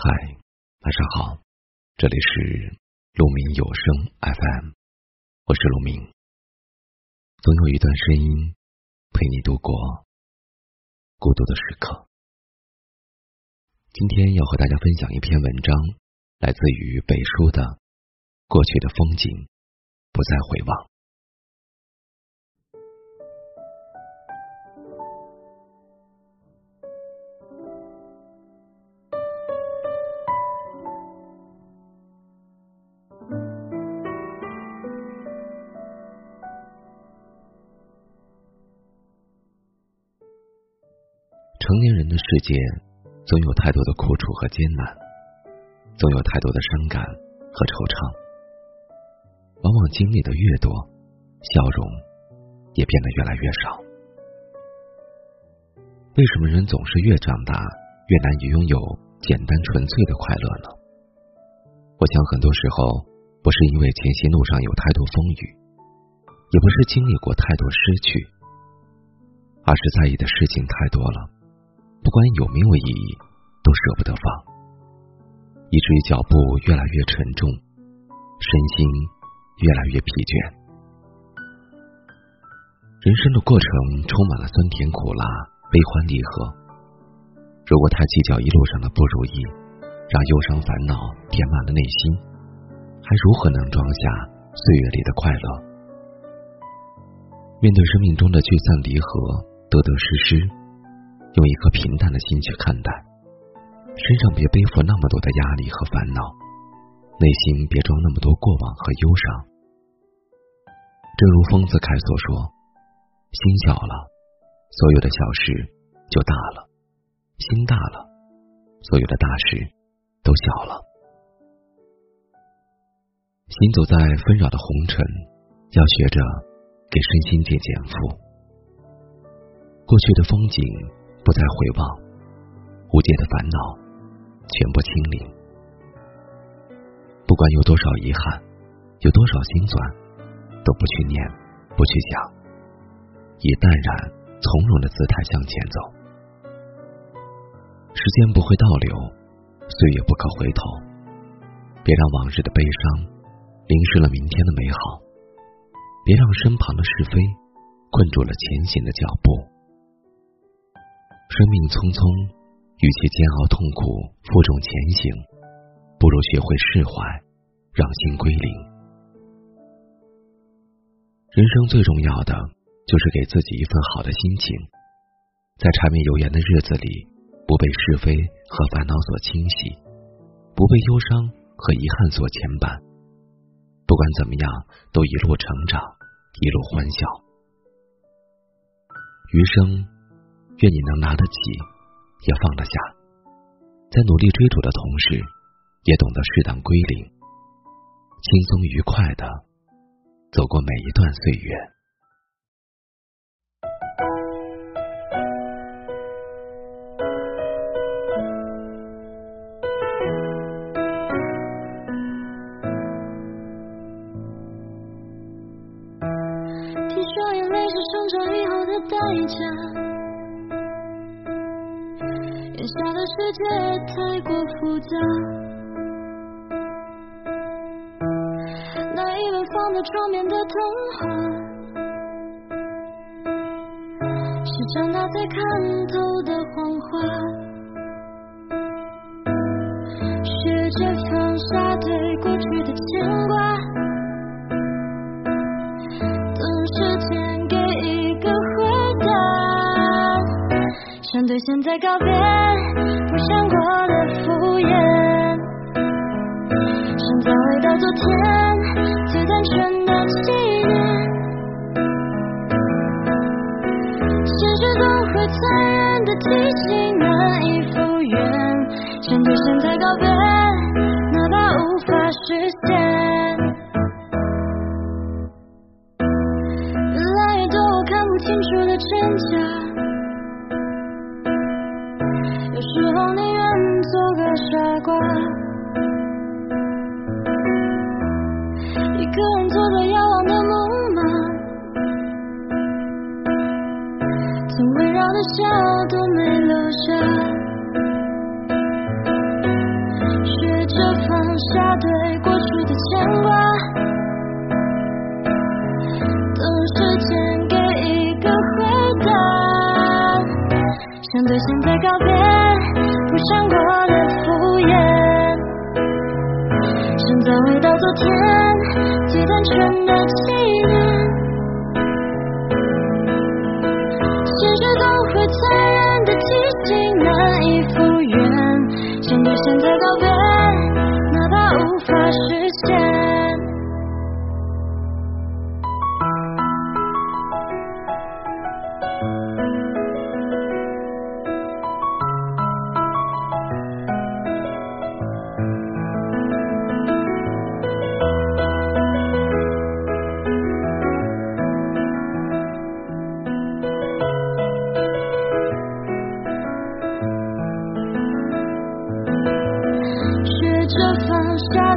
嗨，晚上好，这里是鹿鸣有声 FM，我是鹿鸣。总有一段声音陪你度过孤独的时刻。今天要和大家分享一篇文章，来自于北书的《过去的风景不再回望》。成年人的世界，总有太多的苦楚和艰难，总有太多的伤感和惆怅。往往经历的越多，笑容也变得越来越少。为什么人总是越长大越难以拥有简单纯粹的快乐呢？我想很多时候不是因为前行路上有太多风雨，也不是经历过太多失去，而是在意的事情太多了。不管有没有意义，都舍不得放，以至于脚步越来越沉重，身心越来越疲倦。人生的过程充满了酸甜苦辣、悲欢离合。如果太计较一路上的不如意，让忧伤烦恼填满了内心，还如何能装下岁月里的快乐？面对生命中的聚散离合、得得失失。用一颗平淡的心去看待，身上别背负那么多的压力和烦恼，内心别装那么多过往和忧伤。正如丰子恺所说：“心小了，所有的小事就大了；心大了，所有的大事都小了。”行走在纷扰的红尘，要学着给身心减减负。过去的风景。不再回望，无解的烦恼全部清零。不管有多少遗憾，有多少心酸，都不去念，不去想，以淡然从容的姿态向前走。时间不会倒流，岁月不可回头。别让往日的悲伤淋湿了明天的美好，别让身旁的是非困住了前行的脚步。生命匆匆，与其煎熬痛苦负重前行，不如学会释怀，让心归零。人生最重要的就是给自己一份好的心情，在柴米油盐的日子里，不被是非和烦恼所侵袭，不被忧伤和遗憾所牵绊。不管怎么样，都一路成长，一路欢笑。余生。愿你能拿得起，也放得下，在努力追逐的同时，也懂得适当归零，轻松愉快的走过每一段岁月。听说眼泪是生长以后的代价。世界太过复杂，那一本放在窗边的童话，是长大才看透的谎话。学着放下对过去的牵挂，等时间给一个回答，想对现在告别。提醒，难以复原。想对现在告别，哪怕无法实现。越来越多我看不清楚的真假。有时候宁愿做个傻瓜，一个人坐在遥望的木马，曾围绕的笑告别，不想过的敷衍，想再回到昨天最单纯的纪念。现实总会残忍的提醒，难以复原，想对现在告别，哪怕无法实现。下